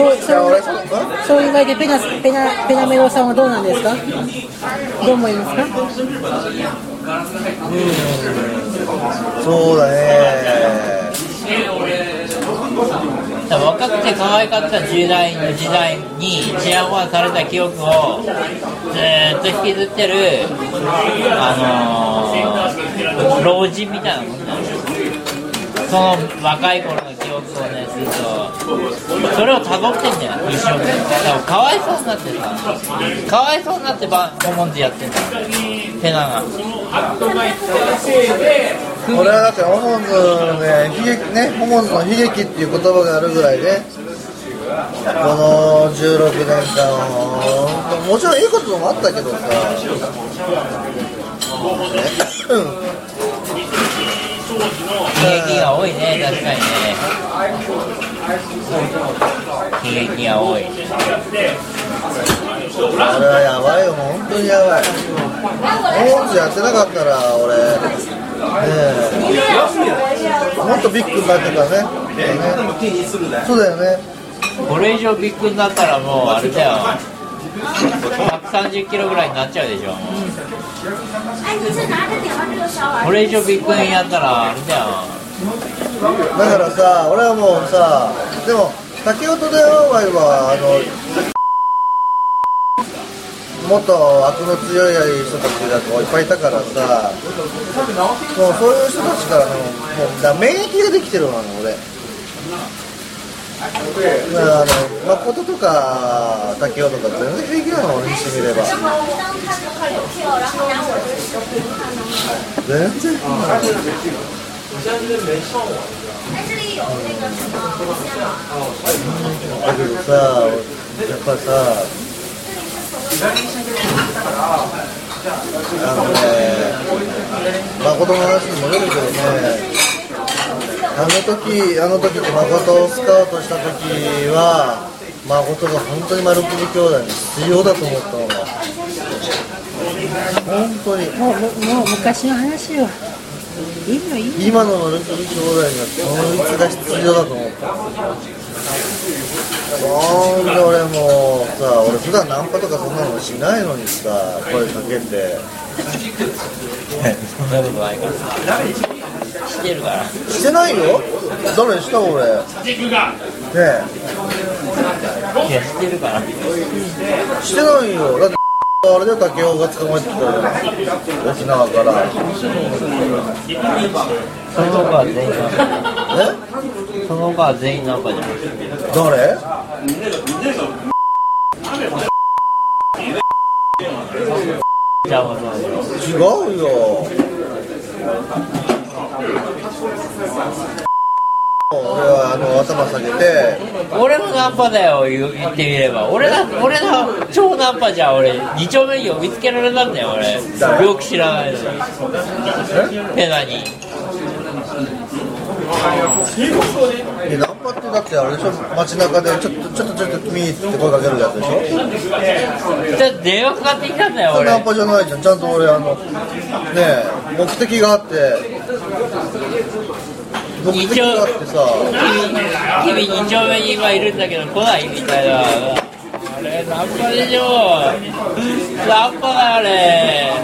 そうそういや俺そういう場合でペナペナペナメロさんはどうなんですか？どう思いますか？そうだね。若くて可愛かった時代の時代に治安はされた記憶をずっと引きずってる、あのー老人みたいなもんなんですその若い頃の記憶をねずっとそれを辿ってんだよ。一生懸命かかわいそうになってさかわいそうになってバコモンズやってんだ。ペナが。俺はだってホモンズのね悲劇ねホモンズの悲劇っていう言葉があるぐらいねこの16年間もちろんいいこともあったけどさうん悲劇が多いね確かにね。悲劇が多い。あれはやばいよもう本当にやばい。ホモンズやってなかったら俺ねえもっとビッグになってたね。ねそうだよね。これ以上ビッグになったらもうあれだよ。130キロぐらいになっちゃうでしょこれ以上ビッグにやったらあれだよ。だからさ俺はもうさでも竹音でお前はあのもっと悪の強い人たちがこういっぱいいたからさもうそういう人たちからのもうだ免疫ができてるの俺。だからあの誠とか竹雄とか全然平気なの俺にしてみれば。全然。だけどさやっぱさあのね誠の話に戻るけどねあの時あの時って誠をスカウトした時は誠が本当に丸首兄弟に必要だと思ったの。本当に。もうももう昔の話よ。いいのいいの。今の丸首兄弟にはそいつが必要だと思った。なんで俺もうさ俺普段ナンパとかそんなのしないのにさ声かけて。そんなことないからしてるから。してないよ誰した俺？ねえ。いやしてるから。してないよ。だってあれで竹雄が捕まえてきたじゃん沖縄から。その子は全員え？その子は全員ナンパじゃん。誰？じゃあもうそう違うよ俺はあの頭下げて。俺もナンパだよ言ってみれば。俺だ俺だ超ナンパじゃん俺。二丁目に見つけられたんだよ俺。よく知らないのに。ペナに。えナンパってだってあれでしょ？街中でちょっとちょっとちょっと君って声かけるやつでしょ？じゃあ電話かかってきたんだよ俺。ナンパじゃないじゃん。ちゃんと俺あのねえ目的があって目的があってさ君君二丁目に今いるんだけど来ないみたいなあれナンパでしょナンパだよ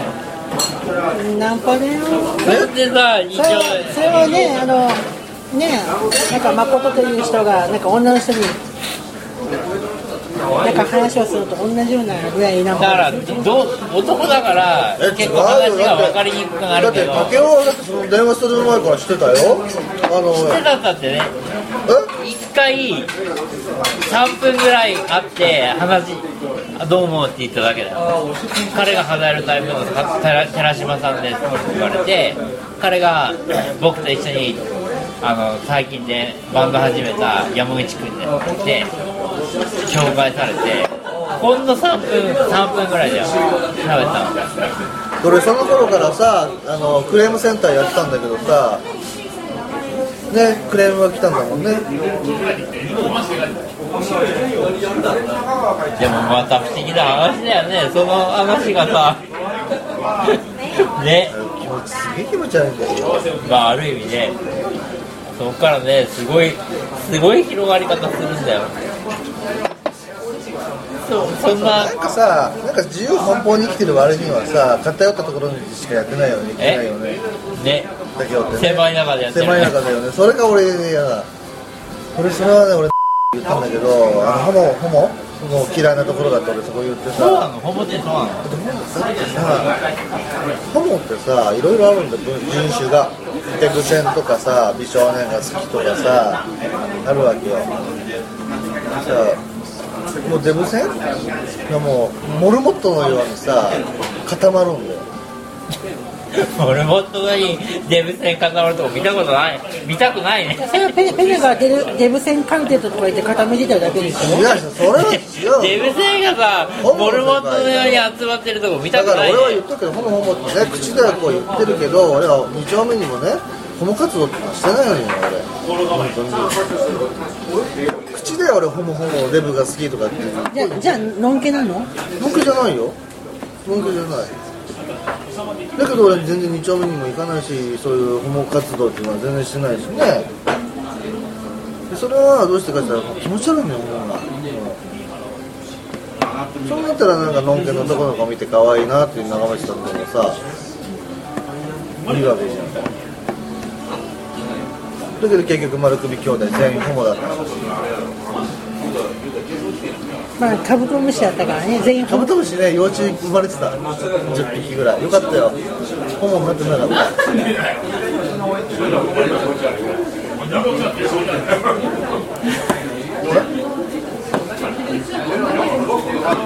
あれナンパだよなんでさ二丁はそれはねあのねなんか誠という人がなんか女の人になんか話をすると同じようなぐらいな目だからどう男だからえ結構話が分かりにくくなだってるけど。竹雄はだってその電話する前から知ってたよ。あのしてたったってね。え？一回3分ぐらい会って話どう思うって言っただけだ。よ彼が離れるタイプの寺島さんですって言われて彼が僕と一緒にあの最近でバンド始めた山口君でで紹介されてほんの3分3分ぐらいで喋ったの。俺その頃からさあのクレームセンターやってたんだけどさねクレームが来たんだもんね。でもまた不思議な話だよね。その話がさ。ね。気持ちすげえ気持ち悪いんだよまあある意味ねそこからねすごいすごい広がり方するんだよ。そうそんななんかさなんか自由奔放に生きてる割にはさ偏ったところにしかやってないよね生きてないよね。ね。だけどってね。狭い中でやってる。狭い中だよね。それが俺嫌だ俺それはね俺言ったんだけどあのホモホモ？もう嫌いなところだって俺そこ言ってさ。そうなの？ほぼってそうなの？だってさホモってさいろいろあるんだよ人種がデブ戦とかさ美少年が好きとかさあるわけよ。さもうデブ戦？がもうモルモットのようにさ固まるんだよ。俺もっとにデブ戦固まるとこ見たことない。見たくないね。それはペペネがデルデブ戦カルテットとか言って固めてただけでしょ。いやそれは違う。デブ戦がさモルモットのように集まってるとこ見たくないだから俺は言ねっとくけどホモホモってね口ではこう言ってるけど俺は2丁目にもねホモ活動ってのはしてないのよ俺。本当に口では俺ホモホモデブが好きとかって。じゃあじゃあのんけなの？文句じゃないよ。文句じゃないだけど俺全然2丁目にも行かないしそういうホモ活動っていうのは全然してないしね。でそれはどうしてかって言ったら気持ち悪いのよホモがそうなったらなんかのんけの男の子見て可愛いなって眺めてたんだけどさいいわけじゃん。だけど結局丸首兄弟全員ホモだった。まあカブトムシだったからね全員。カブトムシね幼虫生まれてた10匹ぐらい。よかったよ。ホモになってなかった